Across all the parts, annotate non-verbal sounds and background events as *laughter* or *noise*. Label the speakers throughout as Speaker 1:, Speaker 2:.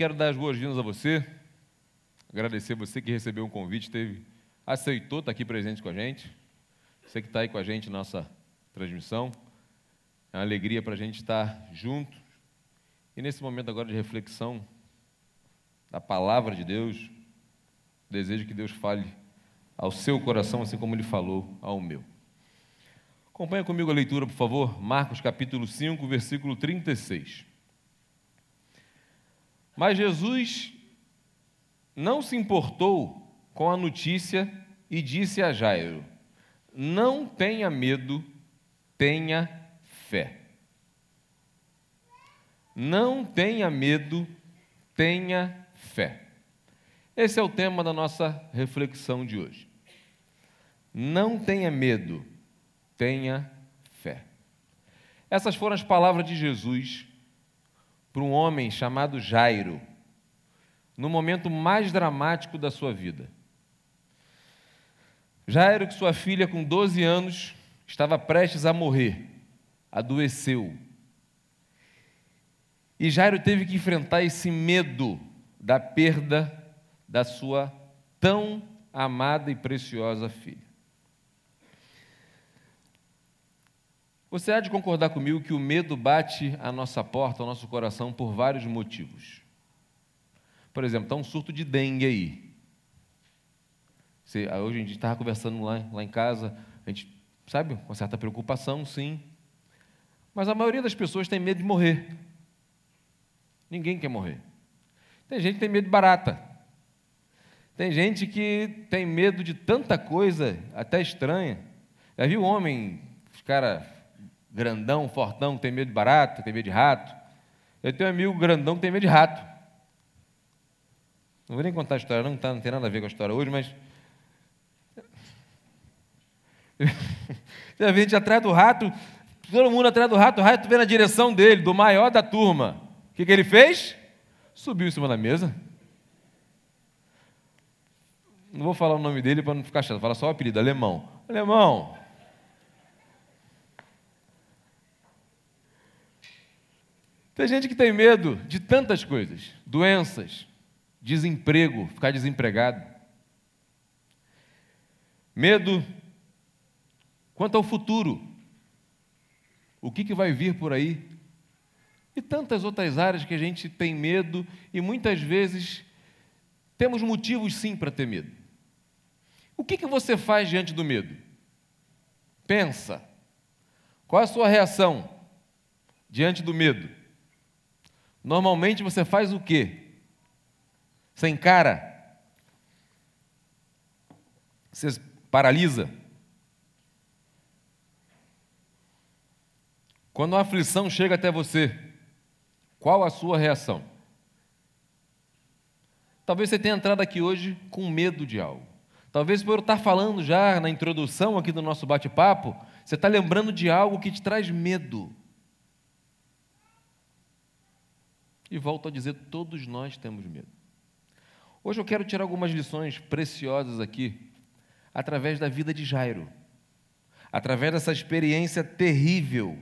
Speaker 1: Quero dar as boas-vindas a você, agradecer você que recebeu um convite, teve, aceitou estar aqui presente com a gente, você que está aí com a gente na nossa transmissão. É uma alegria para a gente estar junto. E nesse momento agora de reflexão da palavra de Deus, desejo que Deus fale ao seu coração, assim como ele falou ao meu. Acompanha comigo a leitura, por favor, Marcos capítulo 5, versículo 36. Mas Jesus não se importou com a notícia e disse a Jairo: Não tenha medo, tenha fé. Não tenha medo, tenha fé. Esse é o tema da nossa reflexão de hoje. Não tenha medo, tenha fé. Essas foram as palavras de Jesus para um homem chamado Jairo, no momento mais dramático da sua vida. Jairo, que sua filha, com 12 anos, estava prestes a morrer, adoeceu. E Jairo teve que enfrentar esse medo da perda da sua tão amada e preciosa filha. Você há de concordar comigo que o medo bate à nossa porta, ao nosso coração, por vários motivos. Por exemplo, está um surto de dengue aí. Você, hoje a gente estava conversando lá, lá em casa, a gente, sabe, com certa preocupação, sim. Mas a maioria das pessoas tem medo de morrer. Ninguém quer morrer. Tem gente que tem medo de barata. Tem gente que tem medo de tanta coisa, até estranha. Já viu homem, os caras grandão, fortão, tem medo de barata, tem medo de rato. Eu tenho um amigo grandão que tem medo de rato. Não vou nem contar a história, não, tá, não tem nada a ver com a história hoje, mas. *laughs* Você vê gente atrás do rato, todo mundo atrás do rato, o rato vem na direção dele, do maior da turma. O que, que ele fez? Subiu em cima da mesa. Não vou falar o nome dele para não ficar chato, fala só o apelido, alemão. Alemão, Tem gente que tem medo de tantas coisas: doenças, desemprego, ficar desempregado. Medo quanto ao futuro. O que, que vai vir por aí? E tantas outras áreas que a gente tem medo e muitas vezes temos motivos sim para ter medo. O que, que você faz diante do medo? Pensa. Qual a sua reação diante do medo? Normalmente você faz o quê? Você encara? Você paralisa? Quando a aflição chega até você, qual a sua reação? Talvez você tenha entrado aqui hoje com medo de algo. Talvez por eu estar falando já na introdução aqui do nosso bate-papo, você está lembrando de algo que te traz medo. E volto a dizer: todos nós temos medo. Hoje eu quero tirar algumas lições preciosas aqui, através da vida de Jairo, através dessa experiência terrível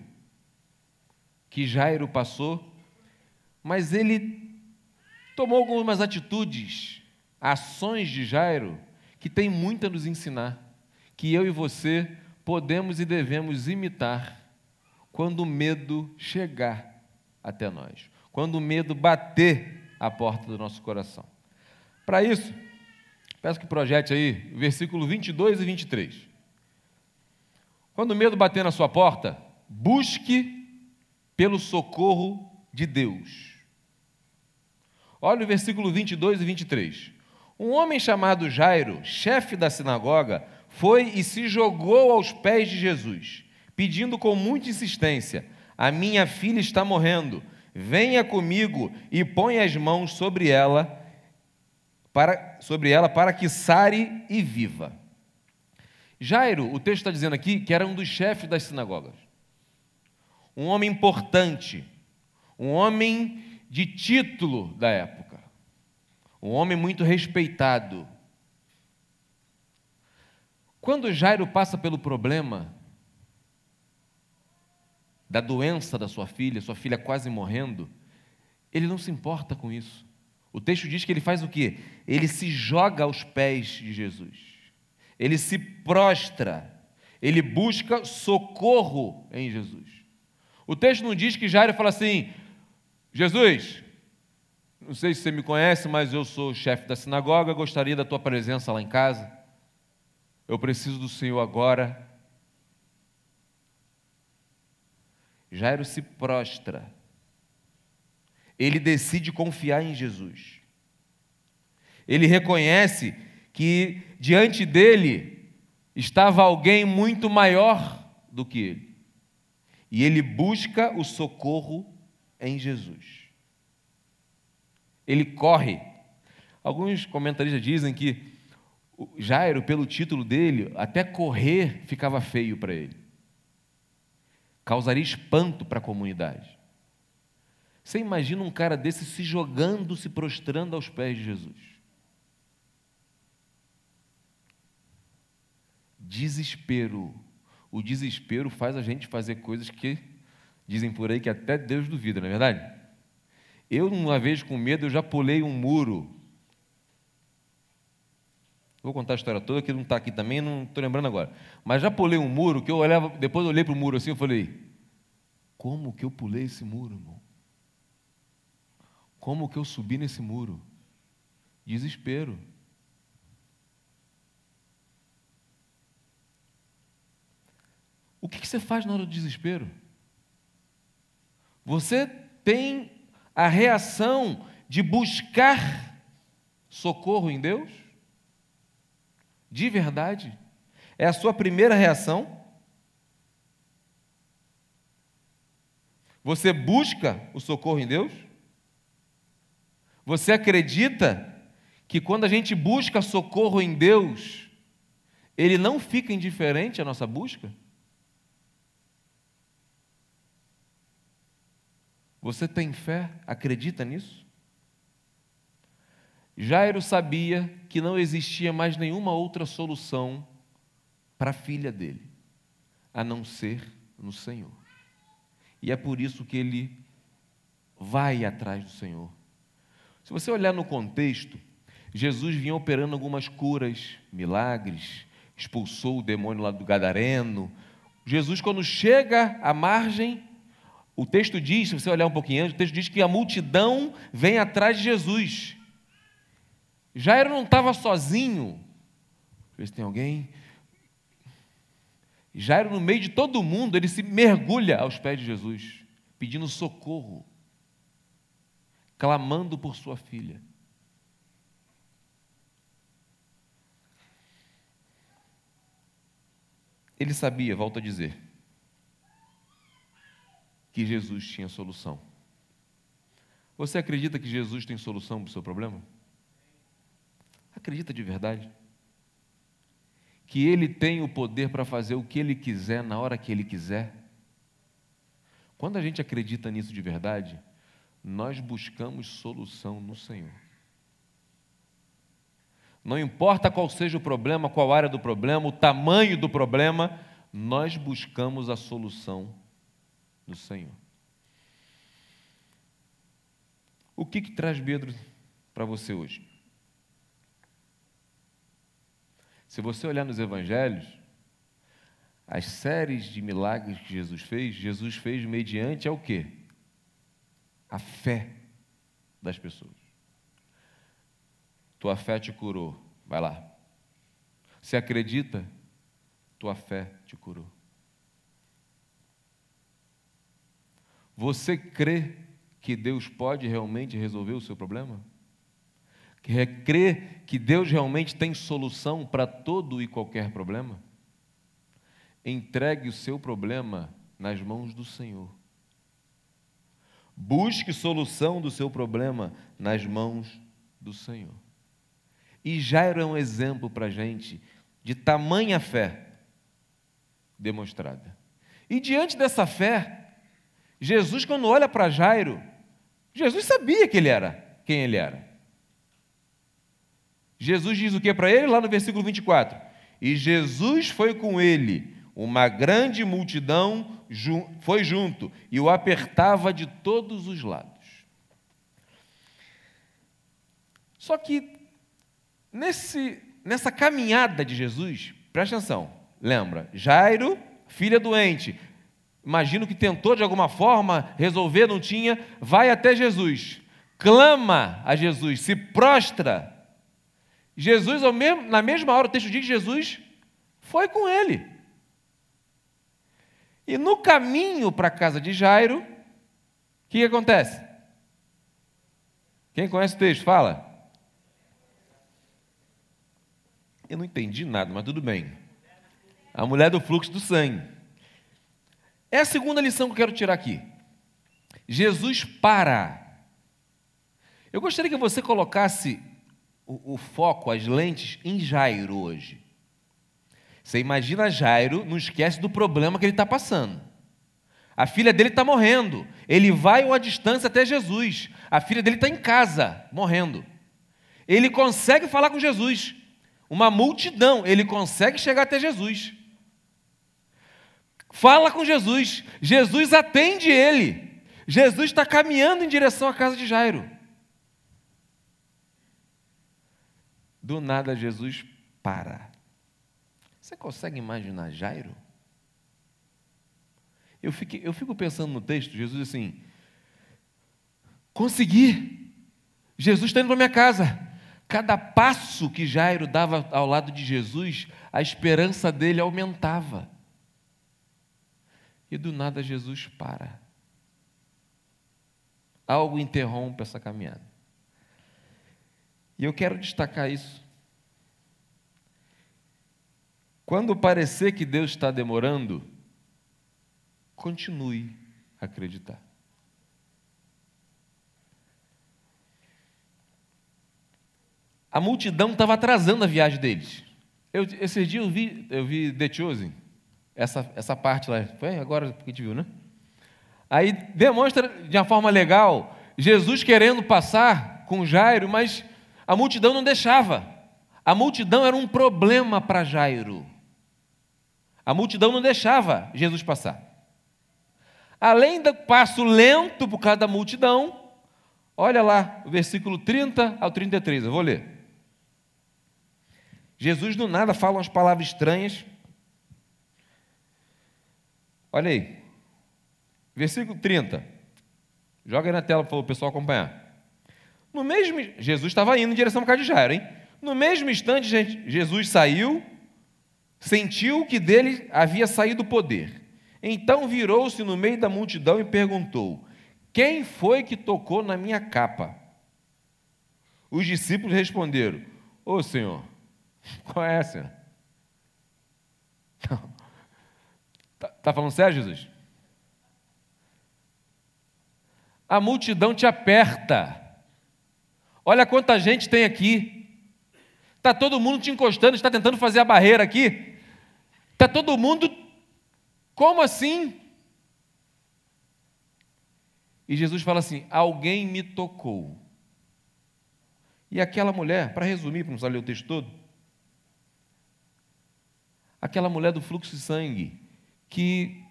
Speaker 1: que Jairo passou, mas ele tomou algumas atitudes, ações de Jairo, que tem muito a nos ensinar, que eu e você podemos e devemos imitar quando o medo chegar até nós quando o medo bater a porta do nosso coração. Para isso, peço que projete aí versículo 22 e 23. Quando o medo bater na sua porta, busque pelo socorro de Deus. Olha o versículo 22 e 23. Um homem chamado Jairo, chefe da sinagoga, foi e se jogou aos pés de Jesus, pedindo com muita insistência: A minha filha está morrendo Venha comigo e põe as mãos sobre ela, para, sobre ela para que sare e viva. Jairo, o texto está dizendo aqui que era um dos chefes das sinagogas. Um homem importante, um homem de título da época, um homem muito respeitado. Quando Jairo passa pelo problema, da doença da sua filha, sua filha quase morrendo, ele não se importa com isso. O texto diz que ele faz o quê? Ele se joga aos pés de Jesus. Ele se prostra. Ele busca socorro em Jesus. O texto não diz que Jairo fala assim: Jesus, não sei se você me conhece, mas eu sou chefe da sinagoga, gostaria da tua presença lá em casa. Eu preciso do Senhor agora. Jairo se prostra ele decide confiar em Jesus. Ele reconhece que diante dele estava alguém muito maior do que ele. E ele busca o socorro em Jesus. Ele corre. Alguns comentaristas dizem que Jairo, pelo título dele, até correr ficava feio para ele. Causaria espanto para a comunidade. Você imagina um cara desse se jogando, se prostrando aos pés de Jesus. Desespero. O desespero faz a gente fazer coisas que dizem por aí que até Deus duvida, não é verdade? Eu, uma vez com medo, eu já pulei um muro. Vou contar a história toda, que não está aqui também, não estou lembrando agora. Mas já pulei um muro que eu olhava, depois eu olhei para o muro assim, eu falei, como que eu pulei esse muro, irmão? Como que eu subi nesse muro? Desespero. O que, você faz na hora do desespero? Você tem a reação de buscar socorro em Deus? De verdade? É a sua primeira reação? Você busca o socorro em Deus? Você acredita que quando a gente busca socorro em Deus, Ele não fica indiferente à nossa busca? Você tem fé? Acredita nisso? Jairo sabia que não existia mais nenhuma outra solução para a filha dele, a não ser no Senhor. E é por isso que ele vai atrás do Senhor. Se você olhar no contexto, Jesus vinha operando algumas curas, milagres, expulsou o demônio lá do Gadareno. Jesus, quando chega à margem, o texto diz, se você olhar um pouquinho antes, o texto diz que a multidão vem atrás de Jesus. Jairo não estava sozinho. Ver se tem alguém. Jairo, no meio de todo mundo, ele se mergulha aos pés de Jesus, pedindo socorro clamando por sua filha. Ele sabia, volto a dizer, que Jesus tinha solução. Você acredita que Jesus tem solução para o seu problema? Acredita de verdade? Que Ele tem o poder para fazer o que Ele quiser, na hora que Ele quiser? Quando a gente acredita nisso de verdade, nós buscamos solução no Senhor. Não importa qual seja o problema, qual área do problema, o tamanho do problema, nós buscamos a solução no Senhor. O que, que traz medo para você hoje? Se você olhar nos evangelhos, as séries de milagres que Jesus fez, Jesus fez mediante ao quê? a fé das pessoas. Tua fé te curou, vai lá. Você acredita? Tua fé te curou. Você crê que Deus pode realmente resolver o seu problema? Crê que Deus realmente tem solução para todo e qualquer problema? Entregue o seu problema nas mãos do Senhor. Busque solução do seu problema nas mãos do Senhor. E Jairo é um exemplo para a gente de tamanha fé demonstrada. E diante dessa fé, Jesus, quando olha para Jairo, Jesus sabia que ele era, quem ele era. Jesus diz o que para ele? Lá no versículo 24: E Jesus foi com ele, uma grande multidão foi junto e o apertava de todos os lados. Só que nesse, nessa caminhada de Jesus, presta atenção, lembra, Jairo, filha doente, imagino que tentou de alguma forma resolver, não tinha, vai até Jesus, clama a Jesus, se prostra. Jesus, na mesma hora, o texto diz que Jesus foi com ele. E no caminho para a casa de Jairo, o que, que acontece? Quem conhece o texto, fala. Eu não entendi nada, mas tudo bem. A mulher do fluxo do sangue. É a segunda lição que eu quero tirar aqui. Jesus para. Eu gostaria que você colocasse o, o foco, as lentes em Jairo hoje. Você imagina Jairo, não esquece do problema que ele está passando. A filha dele está morrendo. Ele vai uma distância até Jesus. A filha dele está em casa, morrendo. Ele consegue falar com Jesus. Uma multidão, ele consegue chegar até Jesus. Fala com Jesus. Jesus atende ele. Jesus está caminhando em direção à casa de Jairo. Do nada, Jesus para. Você consegue imaginar Jairo? Eu fico, eu fico pensando no texto, Jesus assim, consegui, Jesus está indo para minha casa. Cada passo que Jairo dava ao lado de Jesus, a esperança dele aumentava. E do nada Jesus para. Algo interrompe essa caminhada. E eu quero destacar isso. Quando parecer que Deus está demorando, continue a acreditar. A multidão estava atrasando a viagem deles. Eu, esses dias eu vi, eu vi The Chosen, essa, essa parte lá. Foi agora que a gente viu, né? Aí demonstra de uma forma legal Jesus querendo passar com Jairo, mas a multidão não deixava. A multidão era um problema para Jairo. A multidão não deixava Jesus passar. Além do passo lento por causa da multidão, olha lá, o versículo 30 ao 33, eu vou ler. Jesus do nada fala umas palavras estranhas. Olha aí, versículo 30. Joga aí na tela para o pessoal acompanhar. No mesmo, Jesus estava indo em direção para casa Jairo, hein? No mesmo instante, Jesus saiu sentiu que dele havia saído o poder. Então virou-se no meio da multidão e perguntou: Quem foi que tocou na minha capa? Os discípulos responderam: Ô oh, Senhor, *laughs* qual é essa? *laughs* Está tá falando sério, Jesus? A multidão te aperta. Olha quanta gente tem aqui. Está todo mundo te encostando, está tentando fazer a barreira aqui. Está todo mundo. Como assim? E Jesus fala assim: Alguém me tocou. E aquela mulher, para resumir, para não precisar ler o texto todo, aquela mulher do fluxo de sangue, que,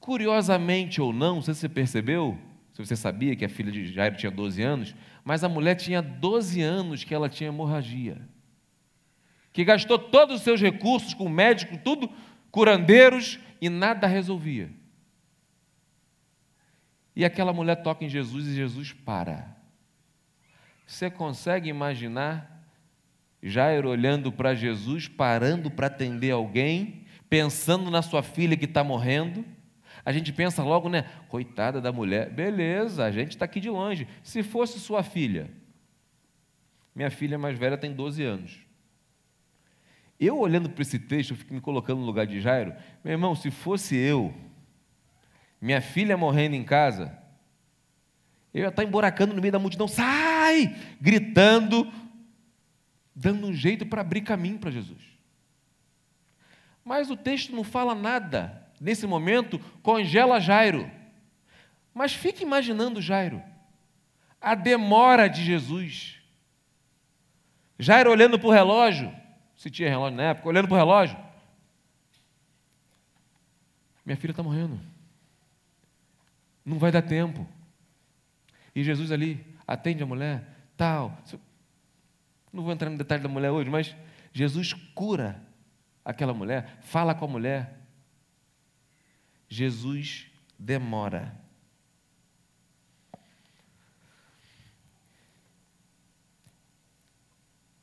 Speaker 1: curiosamente ou não, não sei se você percebeu, se você sabia que a filha de Jairo tinha 12 anos, mas a mulher tinha 12 anos que ela tinha hemorragia que gastou todos os seus recursos com médico, tudo, curandeiros, e nada resolvia. E aquela mulher toca em Jesus e Jesus para. Você consegue imaginar Jairo olhando para Jesus, parando para atender alguém, pensando na sua filha que está morrendo? A gente pensa logo, né? Coitada da mulher. Beleza, a gente está aqui de longe. Se fosse sua filha, minha filha mais velha tem 12 anos. Eu olhando para esse texto, eu fico me colocando no lugar de Jairo. Meu irmão, se fosse eu, minha filha morrendo em casa, eu ia estar emboracando no meio da multidão, sai! Gritando, dando um jeito para abrir caminho para Jesus. Mas o texto não fala nada. Nesse momento, congela Jairo. Mas fique imaginando Jairo. A demora de Jesus. Jairo olhando para o relógio se tinha relógio na época, olhando para o relógio. Minha filha está morrendo. Não vai dar tempo. E Jesus ali atende a mulher, tal. Não vou entrar no detalhe da mulher hoje, mas Jesus cura aquela mulher, fala com a mulher. Jesus demora.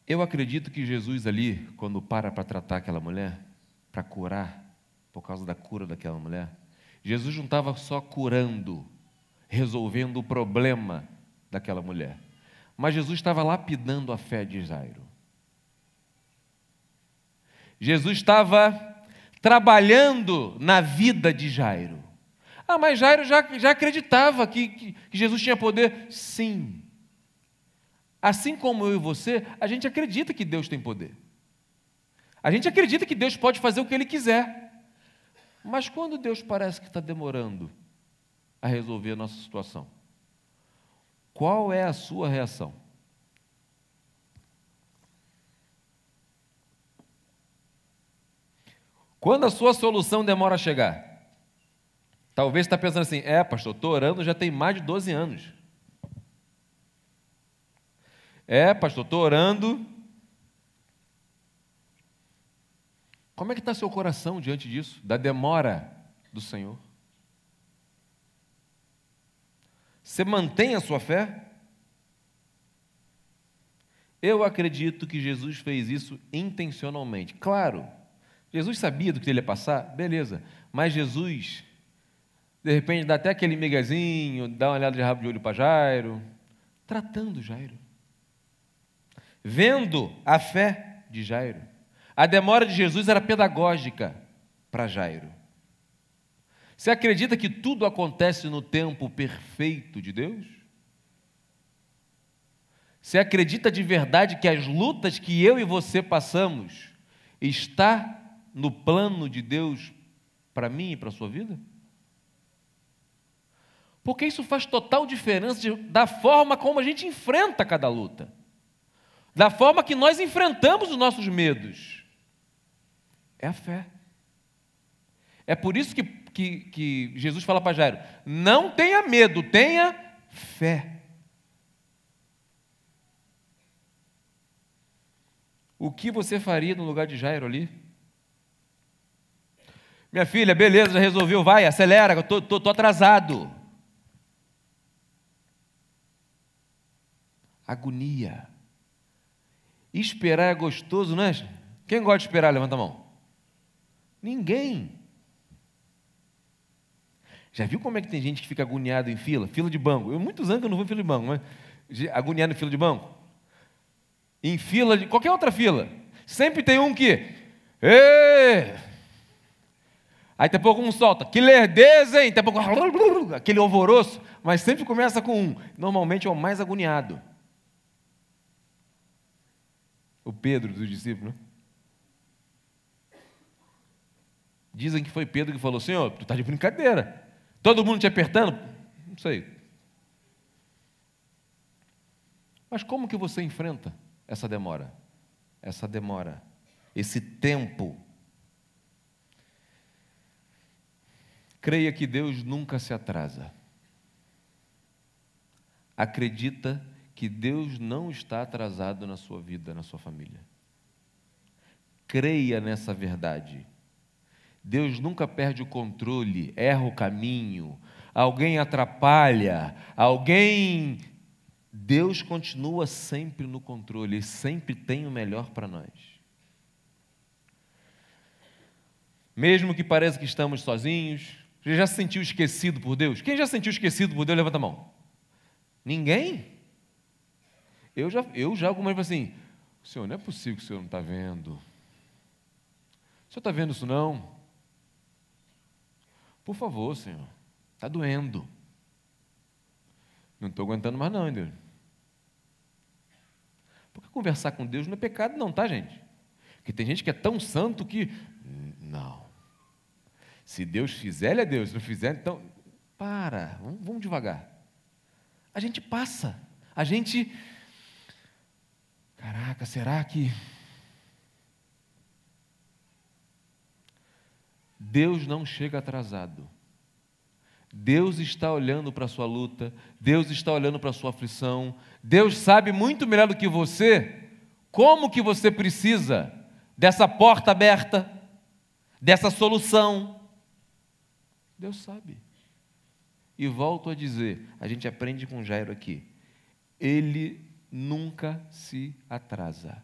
Speaker 1: Eu acredito que Jesus ali, quando para para tratar aquela mulher, para curar, por causa da cura daquela mulher, Jesus não estava só curando, resolvendo o problema daquela mulher, mas Jesus estava lapidando a fé de Jairo. Jesus estava trabalhando na vida de Jairo. Ah, mas Jairo já, já acreditava que, que, que Jesus tinha poder? Sim. Assim como eu e você, a gente acredita que Deus tem poder. A gente acredita que Deus pode fazer o que Ele quiser. Mas quando Deus parece que está demorando a resolver a nossa situação, qual é a sua reação? Quando a sua solução demora a chegar, talvez está pensando assim: é, pastor, estou orando já tem mais de 12 anos. É, pastor, estou orando. Como é que está seu coração diante disso, da demora do Senhor? Você mantém a sua fé? Eu acredito que Jesus fez isso intencionalmente. Claro, Jesus sabia do que ele ia passar, beleza, mas Jesus, de repente, dá até aquele migazinho, dá uma olhada de rabo de olho para Jairo, tratando Jairo vendo a fé de Jairo. A demora de Jesus era pedagógica para Jairo. Você acredita que tudo acontece no tempo perfeito de Deus? Você acredita de verdade que as lutas que eu e você passamos está no plano de Deus para mim e para a sua vida? Porque isso faz total diferença da forma como a gente enfrenta cada luta da forma que nós enfrentamos os nossos medos. É a fé. É por isso que, que, que Jesus fala para Jairo: não tenha medo, tenha fé. O que você faria no lugar de Jairo ali? Minha filha, beleza, já resolveu, vai, acelera, estou atrasado. Agonia. Esperar é gostoso, não é? Quem gosta de esperar? Levanta a mão. Ninguém. Já viu como é que tem gente que fica agoniado em fila? Fila de banco. Eu muitos anos que eu não vou em fila de banco, mas agoniado em fila de banco. Em fila de qualquer outra fila. Sempre tem um que. Ê! Aí daqui pouco um solta, que lerdeza, hein? Daqui pouco, *laughs* aquele alvoroço, mas sempre começa com um. Normalmente é o mais agoniado o Pedro dos discípulos. Né? Dizem que foi Pedro que falou: Senhor, tu está de brincadeira. Todo mundo te apertando? Não sei. Mas como que você enfrenta essa demora? Essa demora, esse tempo. Creia que Deus nunca se atrasa. Acredita que Deus não está atrasado na sua vida, na sua família. Creia nessa verdade. Deus nunca perde o controle, erra o caminho, alguém atrapalha, alguém. Deus continua sempre no controle, Ele sempre tem o melhor para nós. Mesmo que pareça que estamos sozinhos, você já se sentiu esquecido por Deus? Quem já se sentiu esquecido por Deus? Levanta a mão. Ninguém? Eu já, eu já algumas vezes assim, Senhor, não é possível que o Senhor não está vendo. O Senhor está vendo isso não? Por favor, Senhor, está doendo. Não estou aguentando mais não, Deus. Porque conversar com Deus não é pecado não, tá, gente? Porque tem gente que é tão santo que, não. Se Deus fizer, ele é Deus. Se não fizer, então, para, vamos, vamos devagar. A gente passa, a gente Caraca, será que. Deus não chega atrasado. Deus está olhando para a sua luta, Deus está olhando para a sua aflição, Deus sabe muito melhor do que você Como que você precisa dessa porta aberta, dessa solução? Deus sabe. E volto a dizer, a gente aprende com Jairo aqui. Ele nunca se atrasa.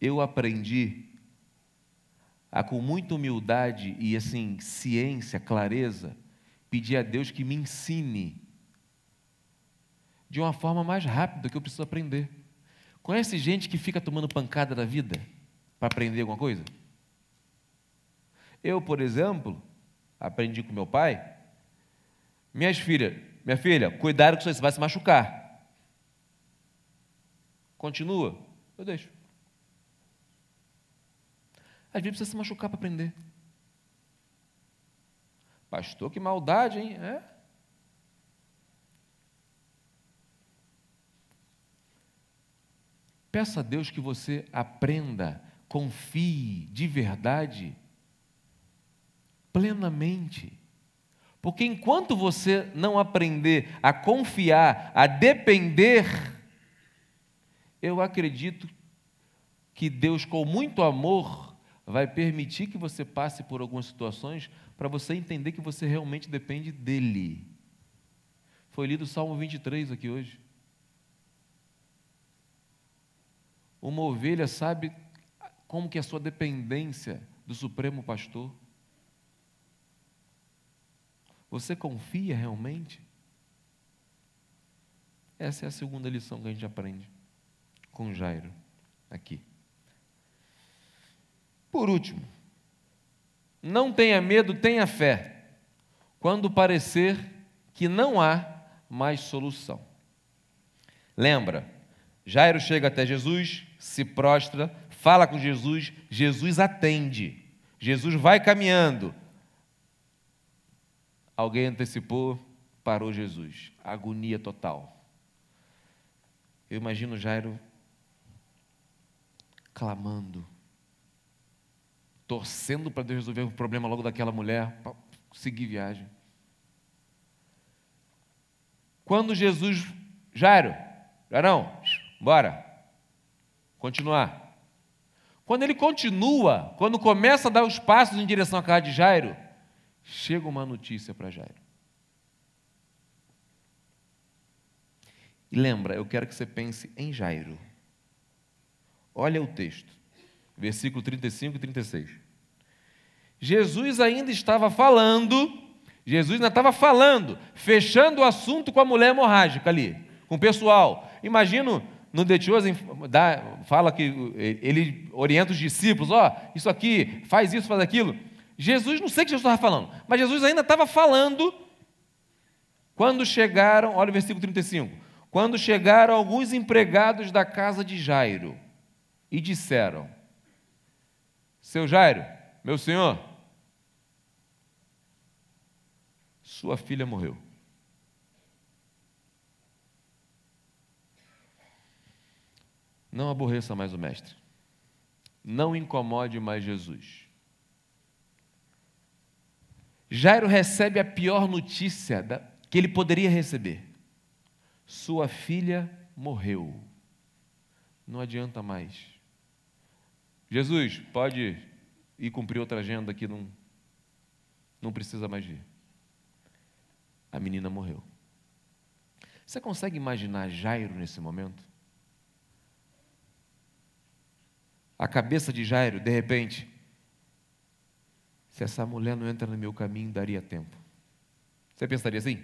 Speaker 1: Eu aprendi a com muita humildade e assim, ciência, clareza, pedir a Deus que me ensine de uma forma mais rápida que eu preciso aprender. Conhece gente que fica tomando pancada da vida para aprender alguma coisa? Eu, por exemplo, aprendi com meu pai. Minhas filhas, minha filha, cuidado que você vai se machucar. Continua, eu deixo. Às vezes precisa se machucar para aprender. Pastor, que maldade, hein? É. Peça a Deus que você aprenda, confie de verdade, plenamente. Porque enquanto você não aprender a confiar, a depender, eu acredito que Deus, com muito amor, vai permitir que você passe por algumas situações para você entender que você realmente depende dele. Foi lido o Salmo 23 aqui hoje. Uma ovelha sabe como que é a sua dependência do Supremo Pastor. Você confia realmente? Essa é a segunda lição que a gente aprende com Jairo aqui. Por último, não tenha medo, tenha fé, quando parecer que não há mais solução. Lembra, Jairo chega até Jesus, se prostra, fala com Jesus, Jesus atende, Jesus vai caminhando. Alguém antecipou, parou Jesus, agonia total. Eu imagino Jairo clamando, torcendo para Deus resolver o problema logo daquela mulher, para seguir viagem. Quando Jesus, Jairo, Jairão, bora, continuar. Quando ele continua, quando começa a dar os passos em direção à casa de Jairo, chega uma notícia para Jairo. E lembra, eu quero que você pense em Jairo. Olha o texto versículo 35 e 36. Jesus ainda estava falando, Jesus ainda estava falando, fechando o assunto com a mulher hemorrágica ali, com o pessoal. Imagino no Detioso, fala que ele orienta os discípulos, ó, oh, isso aqui, faz isso, faz aquilo. Jesus, não sei o que Jesus estava falando, mas Jesus ainda estava falando quando chegaram, olha o versículo 35, quando chegaram alguns empregados da casa de Jairo e disseram, seu Jairo, meu senhor, sua filha morreu. Não aborreça mais o Mestre. Não incomode mais Jesus. Jairo recebe a pior notícia que ele poderia receber: sua filha morreu. Não adianta mais. Jesus, pode ir cumprir outra agenda que não, não precisa mais vir. A menina morreu. Você consegue imaginar Jairo nesse momento? A cabeça de Jairo, de repente, se essa mulher não entra no meu caminho, daria tempo. Você pensaria assim?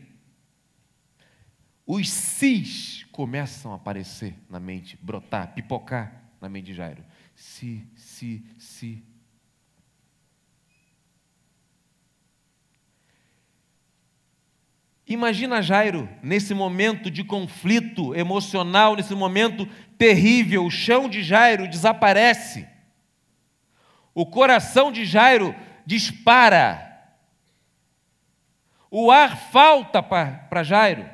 Speaker 1: Os cis começam a aparecer na mente, brotar, pipocar na mente de Jairo se, se, se. Imagina Jairo nesse momento de conflito emocional, nesse momento terrível, o chão de Jairo desaparece, o coração de Jairo dispara, o ar falta para Jairo.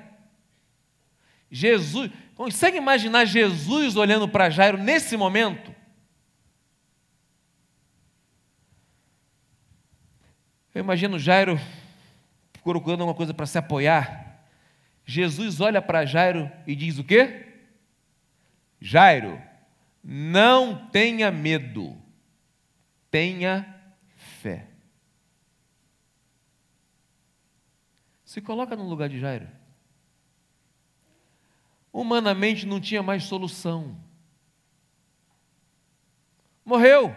Speaker 1: Jesus, consegue imaginar Jesus olhando para Jairo nesse momento? Eu imagino Jairo procurando alguma coisa para se apoiar. Jesus olha para Jairo e diz o quê? Jairo, Não tenha medo, tenha fé. Se coloca no lugar de Jairo. Humanamente não tinha mais solução. Morreu.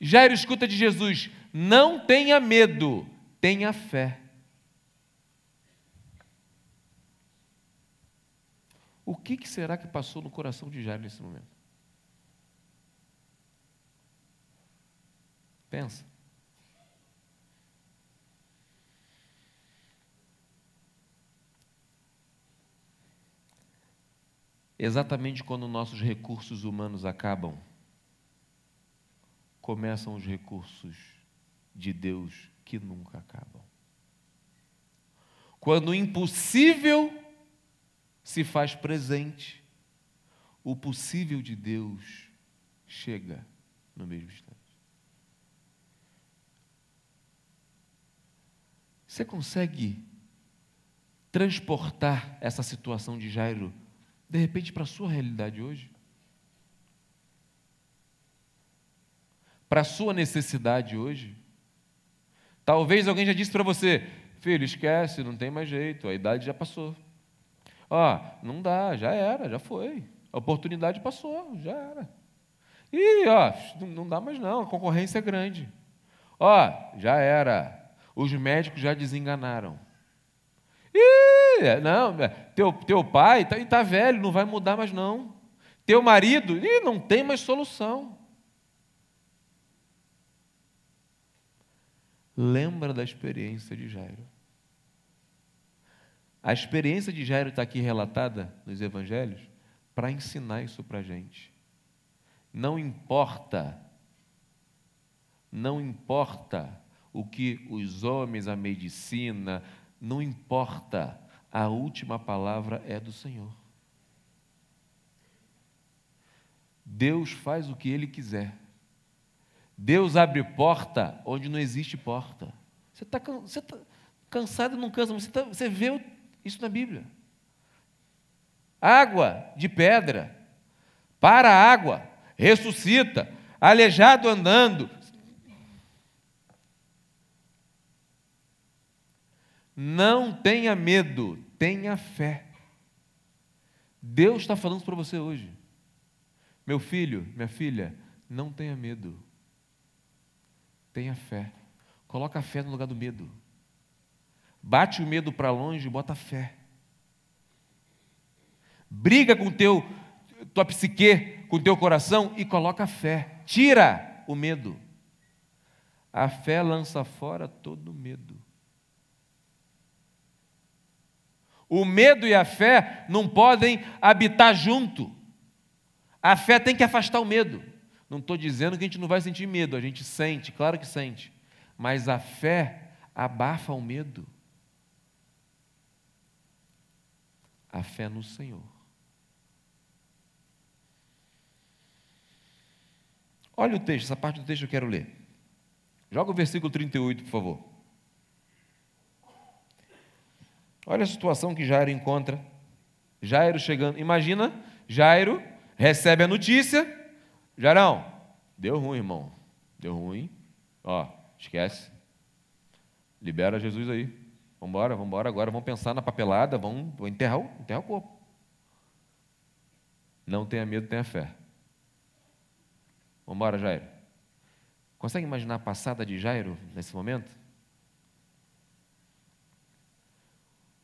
Speaker 1: Jairo escuta de Jesus: não tenha medo, tenha fé. O que, que será que passou no coração de Jairo nesse momento? Pensa. Exatamente quando nossos recursos humanos acabam, começam os recursos de Deus que nunca acabam. Quando o impossível se faz presente, o possível de Deus chega no mesmo instante. Você consegue transportar essa situação de Jairo de repente, para a sua realidade hoje? Para a sua necessidade hoje? Talvez alguém já disse para você, filho, esquece, não tem mais jeito, a idade já passou. Ó, não dá, já era, já foi. A oportunidade passou, já era. E, ó, não dá mais não, a concorrência é grande. Ó, já era. Os médicos já desenganaram. Ih, não, é, teu, teu pai está tá velho, não vai mudar mais não. Teu marido, ih, não tem mais solução. Lembra da experiência de Jairo. A experiência de Jairo está aqui relatada nos evangelhos para ensinar isso para a gente. Não importa, não importa o que os homens, a medicina, não importa, a última palavra é do Senhor. Deus faz o que Ele quiser. Deus abre porta onde não existe porta. Você está tá cansado, não cansa, mas você, tá, você vê isso na Bíblia. Água de pedra, para a água, ressuscita, aleijado andando, Não tenha medo, tenha fé. Deus está falando para você hoje. Meu filho, minha filha, não tenha medo. Tenha fé. Coloca a fé no lugar do medo. Bate o medo para longe e bota fé. Briga com teu tua psique, com teu coração e coloca fé. Tira o medo. A fé lança fora todo medo. O medo e a fé não podem habitar junto. A fé tem que afastar o medo. Não estou dizendo que a gente não vai sentir medo, a gente sente, claro que sente. Mas a fé abafa o medo. A fé no Senhor. Olha o texto, essa parte do texto eu quero ler. Joga o versículo 38, por favor. Olha a situação que Jairo encontra. Jairo chegando. Imagina, Jairo recebe a notícia. Jarão, deu ruim, irmão. Deu ruim. Ó, esquece. Libera Jesus aí. Vamos embora, vamos embora agora. Vamos pensar na papelada. Vamos, enterrar, enterrar o corpo. Não tenha medo, tenha fé. Vamos embora, Jairo. Consegue imaginar a passada de Jairo nesse momento?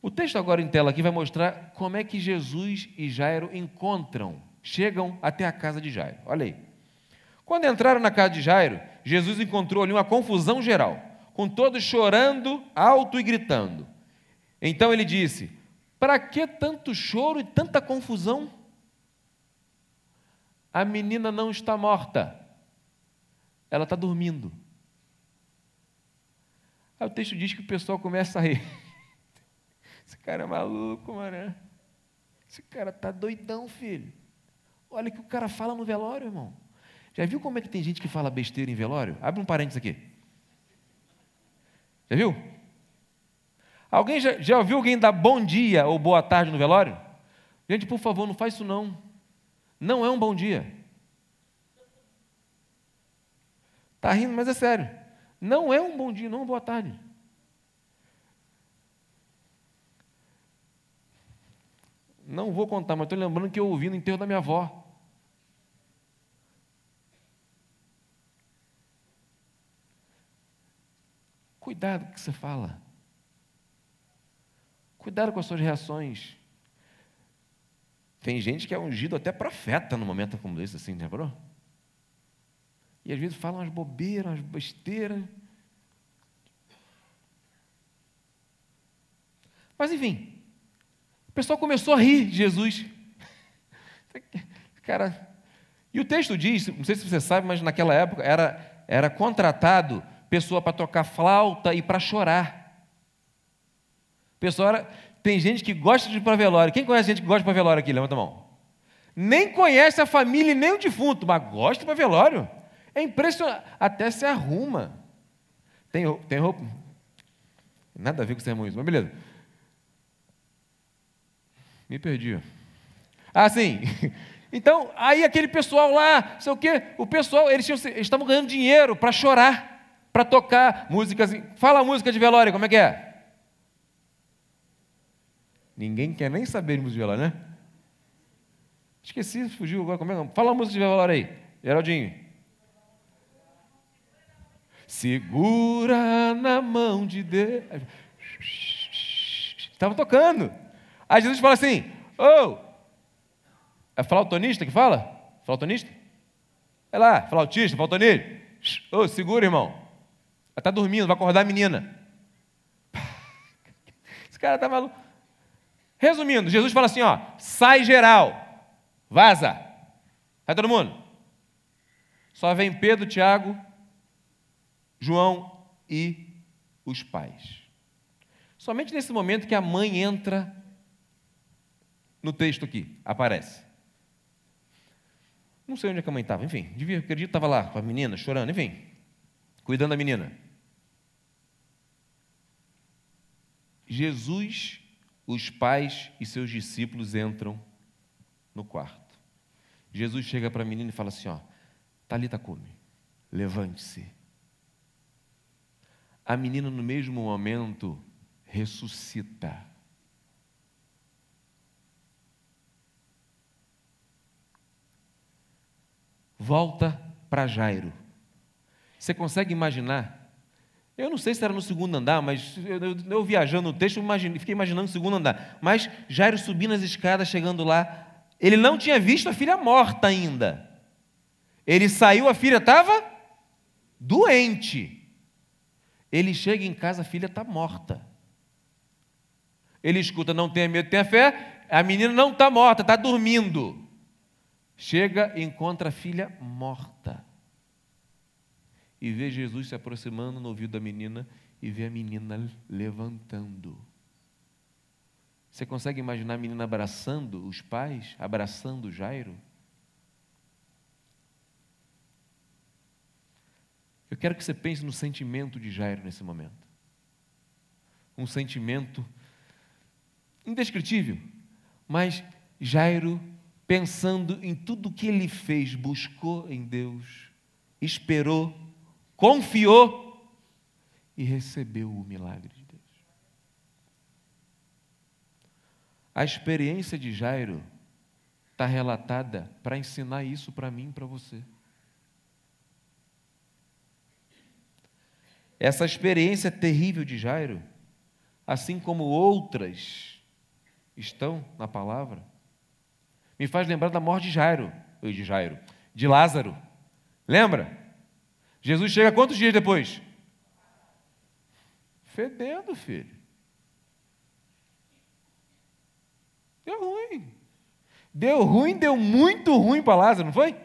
Speaker 1: O texto agora em tela aqui vai mostrar como é que Jesus e Jairo encontram, chegam até a casa de Jairo. Olha aí. Quando entraram na casa de Jairo, Jesus encontrou ali uma confusão geral, com todos chorando alto e gritando. Então ele disse: Para que tanto choro e tanta confusão? A menina não está morta, ela está dormindo. Aí o texto diz que o pessoal começa a rir. Esse cara é maluco, mano. Esse cara tá doidão, filho. Olha o que o cara fala no velório, irmão. Já viu como é que tem gente que fala besteira em velório? Abre um parênteses aqui. Já viu? Alguém já, já ouviu alguém dar bom dia ou boa tarde no velório? Gente, por favor, não faz isso não. Não é um bom dia. Está rindo, mas é sério. Não é um bom dia, não é uma boa tarde. Não vou contar, mas estou lembrando que eu ouvi no enterro da minha avó. Cuidado com o que você fala. Cuidado com as suas reações. Tem gente que é ungido até profeta no momento como esse, assim, lembrou? E às vezes falam umas bobeiras, umas besteiras. Mas enfim, pessoal começou a rir de Jesus. Cara, e o texto diz, não sei se você sabe, mas naquela época era, era contratado pessoa para tocar flauta e para chorar. Pessoa era, tem gente que gosta de ir para velório. Quem conhece gente que gosta de ir para velório aqui? Levanta a mão. Nem conhece a família nem o defunto, mas gosta de para velório. É impressionante. Até se arruma. Tem, tem roupa. Nada a ver com sermão isso, mas beleza. Me perdi. Ah, sim. *laughs* Então, aí aquele pessoal lá, sei o quê, o pessoal, eles, tinham, eles estavam ganhando dinheiro para chorar, para tocar músicas. Fala a música de velório, como é que é? Ninguém quer nem saber de música de velório, né? Esqueci, fugiu agora. Como é? Fala a música de velório aí, Geraldinho. Segura na mão de Deus. Estava tocando. Aí Jesus fala assim: Ô, oh, é flautonista que fala? Flautonista? É lá, flautista, flautonista. Ô, oh, segura, irmão. Ela está dormindo, vai acordar a menina. *laughs* Esse cara está maluco. Resumindo, Jesus fala assim: ó, sai geral, vaza. Sai todo mundo. Só vem Pedro, Tiago João e os pais. Somente nesse momento que a mãe entra no texto aqui, aparece. Não sei onde é que a mãe estava, enfim, devia, acredito estava lá com a menina chorando, enfim, cuidando da menina. Jesus, os pais e seus discípulos entram no quarto. Jesus chega para a menina e fala assim: ó, Talita come, levante-se a menina, no mesmo momento, ressuscita. Volta para Jairo. Você consegue imaginar? Eu não sei se era no segundo andar, mas eu, eu, eu viajando no texto, eu fiquei imaginando o segundo andar. Mas Jairo subindo as escadas, chegando lá, ele não tinha visto a filha morta ainda. Ele saiu, a filha estava doente. Ele chega em casa, a filha está morta. Ele escuta, não tenha medo, tenha fé. A menina não está morta, está dormindo. Chega e encontra a filha morta. E vê Jesus se aproximando no ouvido da menina e vê a menina levantando. Você consegue imaginar a menina abraçando os pais, abraçando Jairo? Eu quero que você pense no sentimento de Jairo nesse momento. Um sentimento indescritível, mas Jairo, pensando em tudo que ele fez, buscou em Deus, esperou, confiou e recebeu o milagre de Deus. A experiência de Jairo está relatada para ensinar isso para mim e para você. Essa experiência terrível de Jairo, assim como outras estão na palavra, me faz lembrar da morte de Jairo, de Jairo, de Lázaro. Lembra? Jesus chega quantos dias depois? Fedendo, filho. Deu ruim. Deu ruim, deu muito ruim para Lázaro, não foi?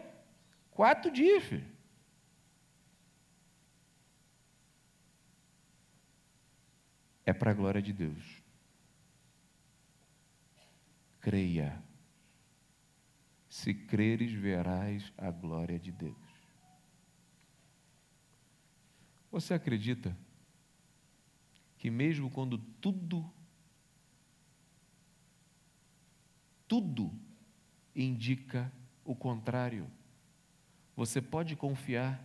Speaker 1: Quatro dias, filho. é para a glória de Deus. Creia. Se creres, verás a glória de Deus. Você acredita que, mesmo quando tudo tudo indica o contrário. Você pode confiar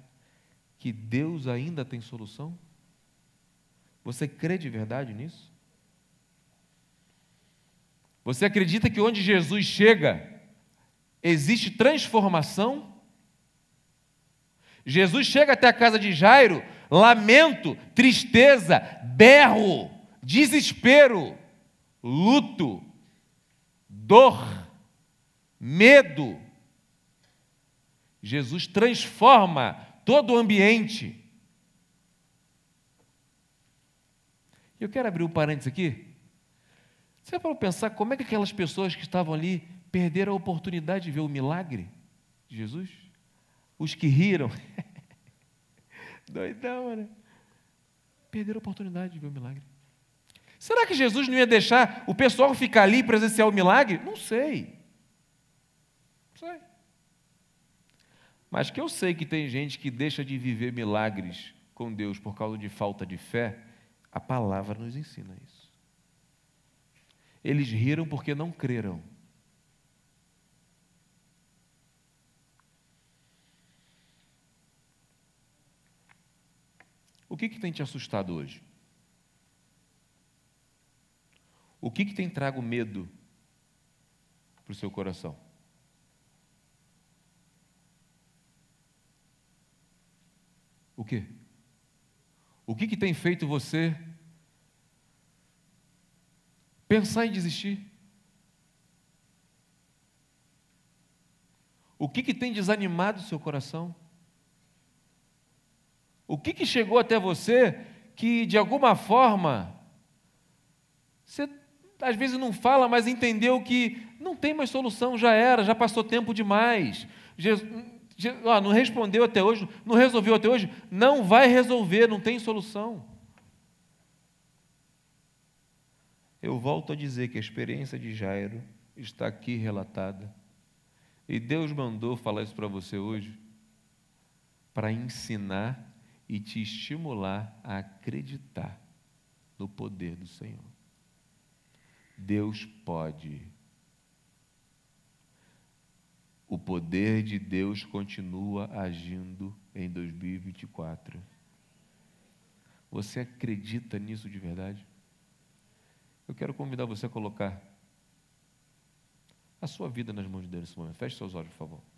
Speaker 1: que Deus ainda tem solução? Você crê de verdade nisso? Você acredita que onde Jesus chega, existe transformação? Jesus chega até a casa de Jairo, lamento, tristeza, berro, desespero, luto, dor, medo. Jesus transforma todo o ambiente. Eu quero abrir um parênteses aqui. Você para pensar como é que aquelas pessoas que estavam ali perderam a oportunidade de ver o milagre de Jesus? Os que riram. *laughs* Doidão, né? Perderam a oportunidade de ver o milagre. Será que Jesus não ia deixar o pessoal ficar ali e presenciar o milagre? Não sei. Não sei. Mas que eu sei que tem gente que deixa de viver milagres com Deus por causa de falta de fé, a palavra nos ensina isso. Eles riram porque não creram. O que, que tem te assustado hoje? O que, que tem trago medo para o seu coração? O quê? O que, que tem feito você pensar em desistir? O que, que tem desanimado o seu coração? O que, que chegou até você que, de alguma forma, você às vezes não fala, mas entendeu que não tem mais solução, já era, já passou tempo demais. Jesus, ah, não respondeu até hoje, não resolveu até hoje, não vai resolver, não tem solução. Eu volto a dizer que a experiência de Jairo está aqui relatada. E Deus mandou falar isso para você hoje, para ensinar e te estimular a acreditar no poder do Senhor. Deus pode. O poder de Deus continua agindo em 2024. Você acredita nisso de verdade? Eu quero convidar você a colocar a sua vida nas mãos de Deus nesse momento. Feche seus olhos, por favor.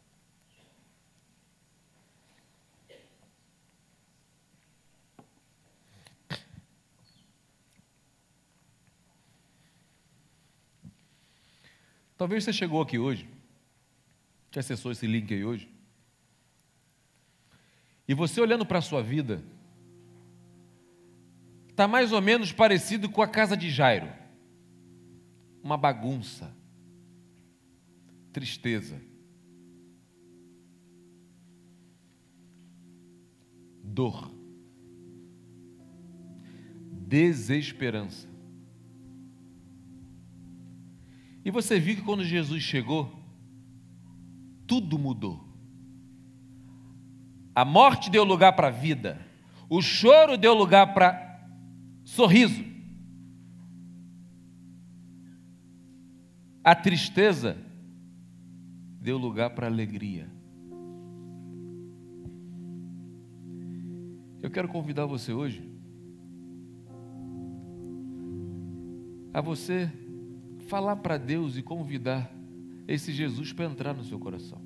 Speaker 1: Talvez você chegou aqui hoje, te acessou esse link aí hoje, e você olhando para a sua vida, está mais ou menos parecido com a casa de Jairo. Uma bagunça, tristeza, dor, desesperança. E você viu que quando Jesus chegou, tudo mudou. A morte deu lugar para a vida, o choro deu lugar para sorriso, a tristeza deu lugar para alegria. Eu quero convidar você hoje a você falar para Deus e convidar esse Jesus para entrar no seu coração.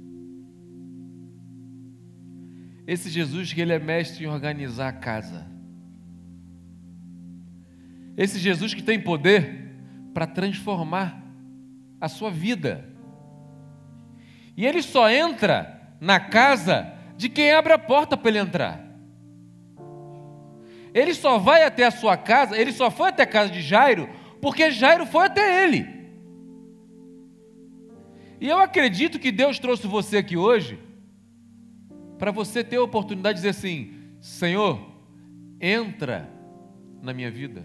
Speaker 1: Esse Jesus que ele é mestre em organizar a casa. Esse Jesus que tem poder para transformar a sua vida. E ele só entra na casa de quem abre a porta para ele entrar. Ele só vai até a sua casa, ele só foi até a casa de Jairo porque Jairo foi até ele. E eu acredito que Deus trouxe você aqui hoje para você ter a oportunidade de dizer assim: Senhor, entra na minha vida.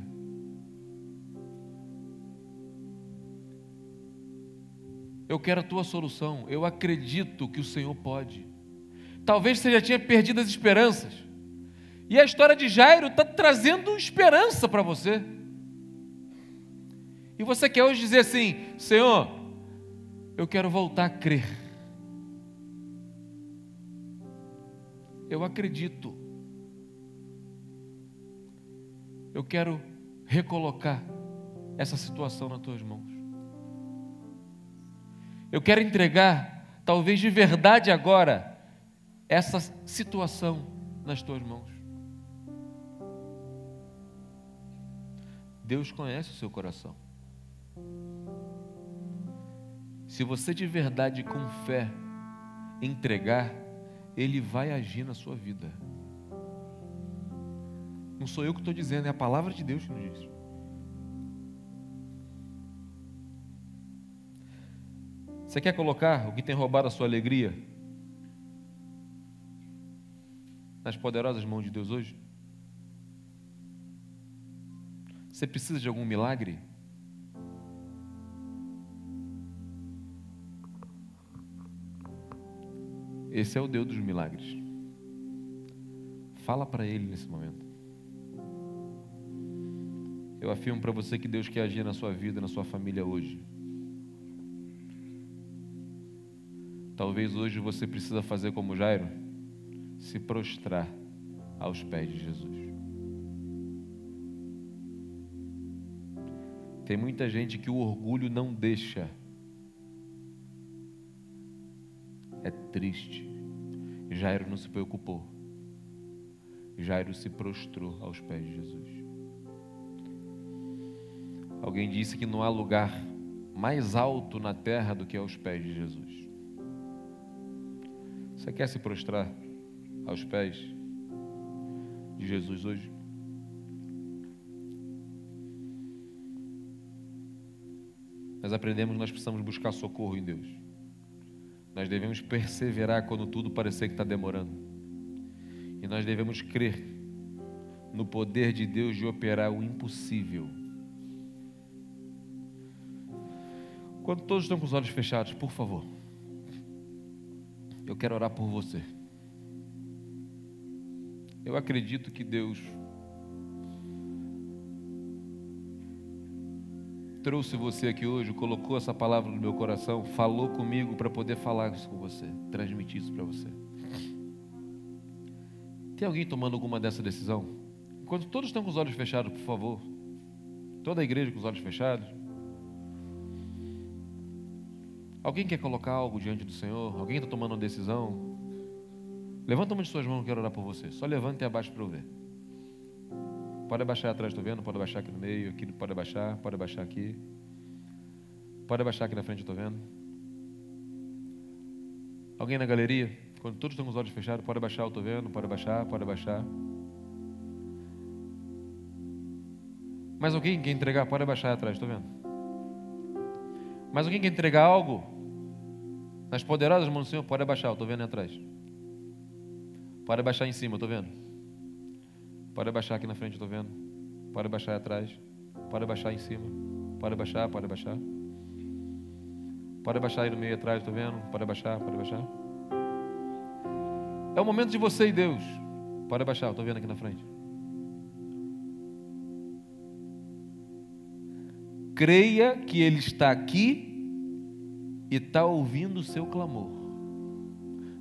Speaker 1: Eu quero a tua solução. Eu acredito que o Senhor pode. Talvez você já tinha perdido as esperanças. E a história de Jairo está trazendo esperança para você. E você quer hoje dizer assim: Senhor, Eu quero voltar a crer. Eu acredito. Eu quero recolocar essa situação nas tuas mãos. Eu quero entregar, talvez de verdade agora, essa situação nas tuas mãos. Deus conhece o seu coração. Se você de verdade com fé entregar, Ele vai agir na sua vida. Não sou eu que estou dizendo, é a palavra de Deus que nos diz. Você quer colocar o que tem roubado a sua alegria nas poderosas mãos de Deus hoje? Você precisa de algum milagre? Esse é o Deus dos milagres. Fala para Ele nesse momento. Eu afirmo para você que Deus quer agir na sua vida, na sua família hoje. Talvez hoje você precisa fazer como Jairo, se prostrar aos pés de Jesus. Tem muita gente que o orgulho não deixa. É triste. Jairo não se preocupou. Jairo se prostrou aos pés de Jesus. Alguém disse que não há lugar mais alto na terra do que aos pés de Jesus. Você quer se prostrar aos pés de Jesus hoje? Nós aprendemos que nós precisamos buscar socorro em Deus. Nós devemos perseverar quando tudo parecer que está demorando. E nós devemos crer no poder de Deus de operar o impossível. Quando todos estão com os olhos fechados, por favor, eu quero orar por você. Eu acredito que Deus trouxe você aqui hoje, colocou essa palavra no meu coração, falou comigo para poder falar isso com você, transmitir isso para você. Tem alguém tomando alguma dessa decisão? Enquanto todos estão com os olhos fechados, por favor. Toda a igreja com os olhos fechados. Alguém quer colocar algo diante do Senhor? Alguém está tomando uma decisão? Levanta uma de suas mãos, quero orar por você. Só levanta e abaixa para eu ver. Pode abaixar atrás, estou vendo? Pode abaixar aqui no meio, aqui pode abaixar, pode abaixar aqui. Pode abaixar aqui na frente, estou vendo. Alguém na galeria? Quando todos estão com os olhos fechados, pode abaixar, estou vendo, pode abaixar, pode abaixar. Mais alguém quer entregar? Pode abaixar atrás, estou vendo. Mais alguém quer entregar algo? Nas poderosas mãos do Senhor, pode abaixar, estou vendo atrás. Pode abaixar em cima, estou vendo. Pode abaixar aqui na frente, estou vendo. Pode abaixar atrás. Pode abaixar em cima. Pode abaixar, pode abaixar. Pode abaixar aí no meio atrás, estou vendo. Pode abaixar, pode abaixar. É o momento de você e Deus. Pode abaixar, estou vendo aqui na frente. Creia que Ele está aqui e está ouvindo o seu clamor.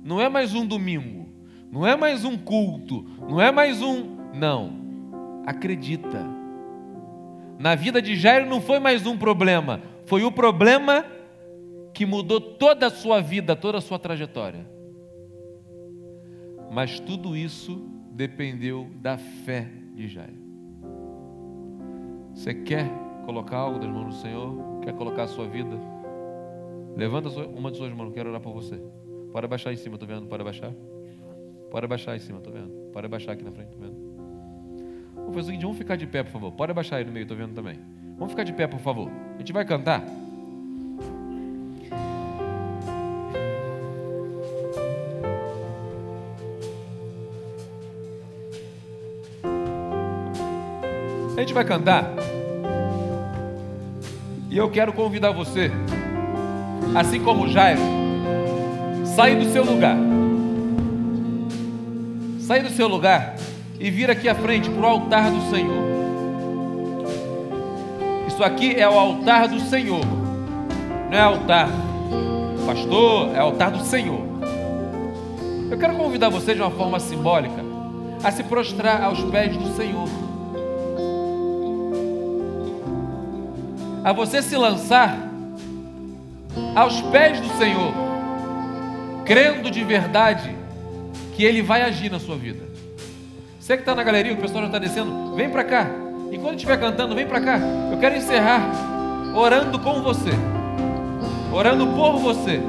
Speaker 1: Não é mais um domingo, não é mais um culto, não é mais um não. Acredita. Na vida de Jairo não foi mais um problema, foi o problema que mudou toda a sua vida, toda a sua trajetória. Mas tudo isso dependeu da fé de Jairo. Você quer colocar algo das mãos do Senhor? Quer colocar a sua vida? Levanta uma de suas mãos, quero orar por você. Pode abaixar em cima, estou vendo? Pode abaixar? Pode abaixar em cima, estou vendo? Pode abaixar aqui na frente, estou vendo? Vamos fazer o seguinte, vamos ficar de pé, por favor. Pode abaixar aí no meio, estou vendo também. Vamos ficar de pé, por favor. A gente vai cantar. A gente vai cantar. E eu quero convidar você, assim como Jairo, sair do seu lugar. Sair do seu lugar e vir aqui à frente para o altar do Senhor. Isso aqui é o altar do Senhor, não é altar pastor, é altar do Senhor. Eu quero convidar você de uma forma simbólica a se prostrar aos pés do Senhor. A você se lançar aos pés do Senhor, crendo de verdade que Ele vai agir na sua vida. Você que está na galeria, o pessoal já está descendo, vem para cá. E quando estiver cantando, vem para cá. Eu quero encerrar orando com você, orando por você.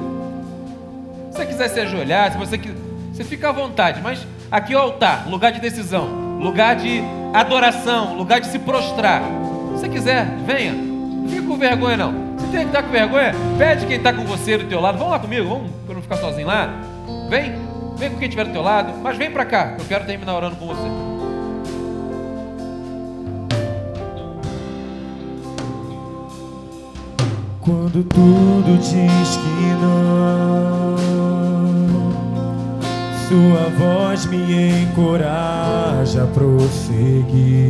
Speaker 1: Se você quiser se ajoelhar, se você quiser, você fica à vontade, mas aqui é o altar, lugar de decisão, lugar de adoração, lugar de se prostrar. Se você quiser, venha. Não fica com vergonha não. Se tem que estar com vergonha, pede quem está com você do teu lado. Vamos lá comigo, vamos para não ficar sozinho lá. Vem, vem com quem estiver do teu lado, mas vem para cá, eu quero terminar orando com você.
Speaker 2: Quando tudo diz que não, Sua voz me encoraja a prosseguir.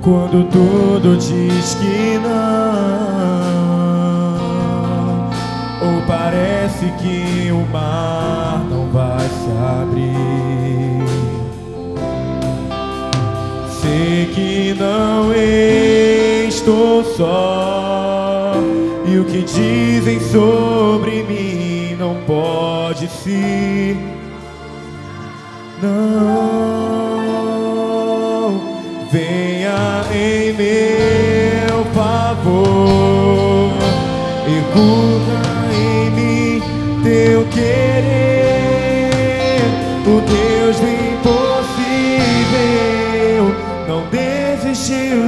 Speaker 2: Quando tudo diz que não, parece que o mar não vai se abrir. Sei que não estou só E o que dizem sobre mim não pode ser Não Venha em meu favor E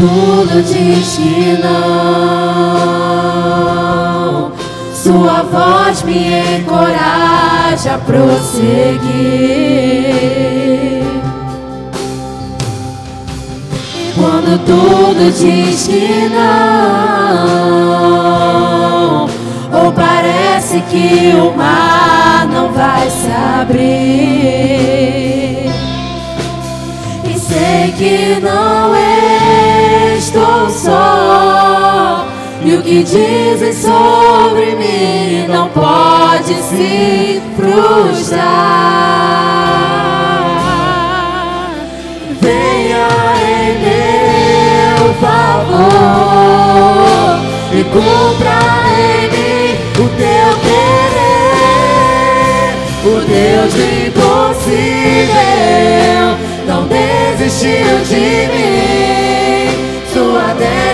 Speaker 3: tudo diz que não, Sua voz me encoraja a prosseguir. Quando tudo diz que não, ou parece que o mar não vai se abrir. E sei que não estou só. E o que dizem sobre mim não pode se frustrar. Venha em meu favor e cumpra em mim o teu querer. O Deus impossível não desistiu de mim.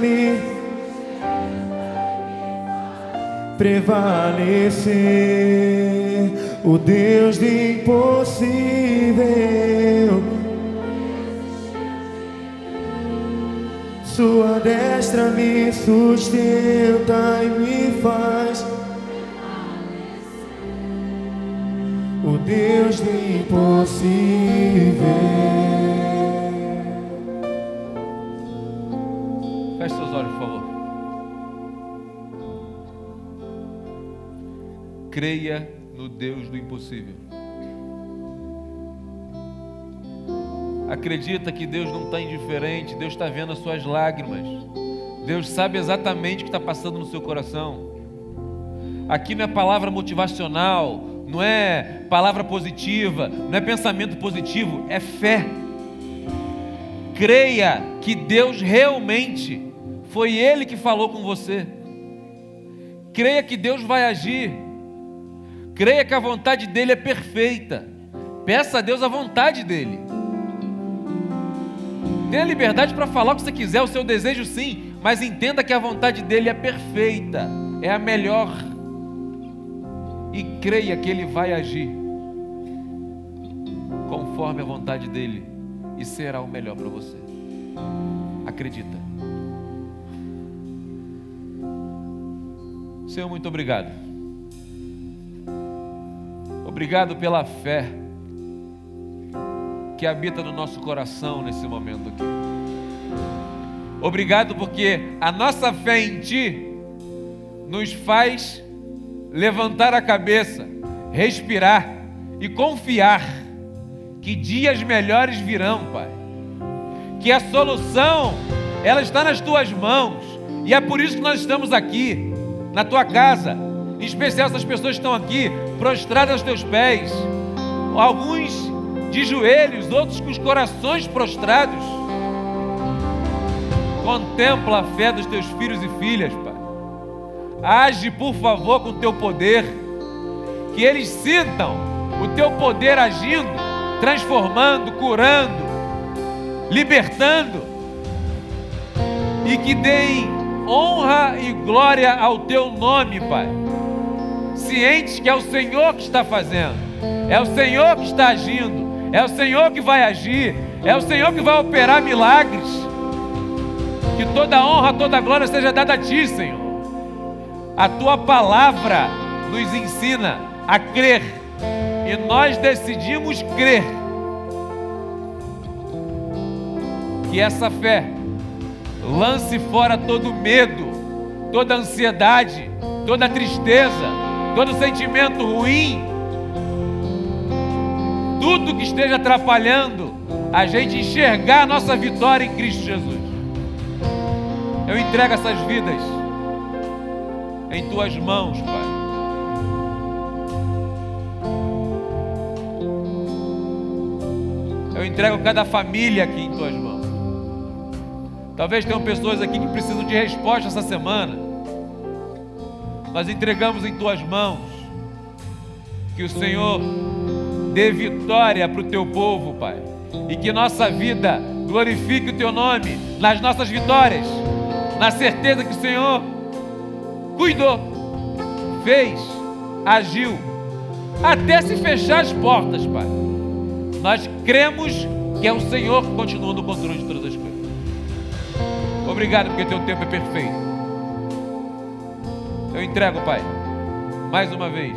Speaker 2: Me prevalecer. O Deus do impossível. Sua destra me sustenta e me faz. O Deus do impossível.
Speaker 1: Feche seus olhos, por favor. Creia no Deus do impossível. Acredita que Deus não está indiferente, Deus está vendo as suas lágrimas. Deus sabe exatamente o que está passando no seu coração. Aqui não é palavra motivacional, não é palavra positiva, não é pensamento positivo, é fé. Creia que Deus realmente foi Ele que falou com você. Creia que Deus vai agir. Creia que a vontade dele é perfeita. Peça a Deus a vontade dele. Tenha liberdade para falar o que você quiser, o seu desejo sim, mas entenda que a vontade dele é perfeita, é a melhor. E creia que ele vai agir conforme a vontade dele e será o melhor para você. Acredita. Senhor, muito obrigado. Obrigado pela fé que habita no nosso coração nesse momento aqui. Obrigado porque a nossa fé em Ti nos faz levantar a cabeça, respirar e confiar que dias melhores virão, Pai. Que a solução ela está nas tuas mãos e é por isso que nós estamos aqui na tua casa, em especial essas pessoas que estão aqui prostradas aos teus pés, alguns de joelhos, outros com os corações prostrados. Contempla a fé dos teus filhos e filhas, Pai. Age, por favor, com o teu poder, que eles sintam o teu poder agindo, transformando, curando, libertando, e que deem honra e glória ao teu nome, Pai. Cientes que é o Senhor que está fazendo, é o Senhor que está agindo, é o Senhor que vai agir, é o Senhor que vai operar milagres. Que toda honra, toda glória seja dada a Ti, Senhor. A Tua palavra nos ensina a crer, e nós decidimos crer. Que essa fé lance fora todo medo, toda ansiedade, toda tristeza, todo sentimento ruim, tudo que esteja atrapalhando a gente enxergar a nossa vitória em Cristo Jesus. Eu entrego essas vidas em tuas mãos, Pai. Eu entrego cada família aqui em tuas mãos. Talvez tenham pessoas aqui que precisam de resposta essa semana. Nós entregamos em tuas mãos. Que o Senhor dê vitória para o teu povo, Pai. E que nossa vida glorifique o teu nome nas nossas vitórias, na certeza que o Senhor cuidou, fez, agiu, até se fechar as portas, Pai. Nós cremos que é o Senhor que continua no controle de todas as. Obrigado porque teu tempo é perfeito. Eu entrego, Pai, mais uma vez,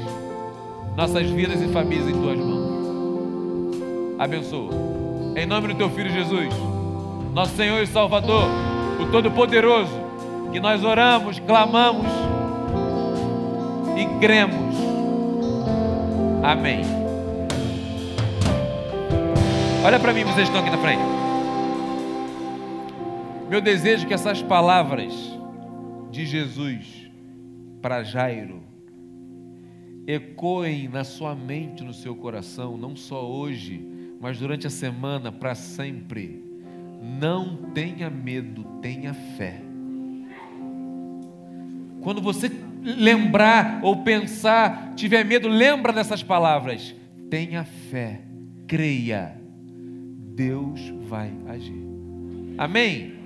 Speaker 1: nossas vidas e famílias em tuas mãos. Abençoa. Em nome do teu filho Jesus, nosso Senhor e Salvador, o Todo-Poderoso, que nós oramos, clamamos e cremos. Amém. Olha para mim, vocês estão aqui na frente. Meu desejo é que essas palavras de Jesus para Jairo ecoem na sua mente, no seu coração, não só hoje, mas durante a semana, para sempre. Não tenha medo, tenha fé. Quando você lembrar ou pensar, tiver medo, lembra dessas palavras. Tenha fé, creia. Deus vai agir. Amém?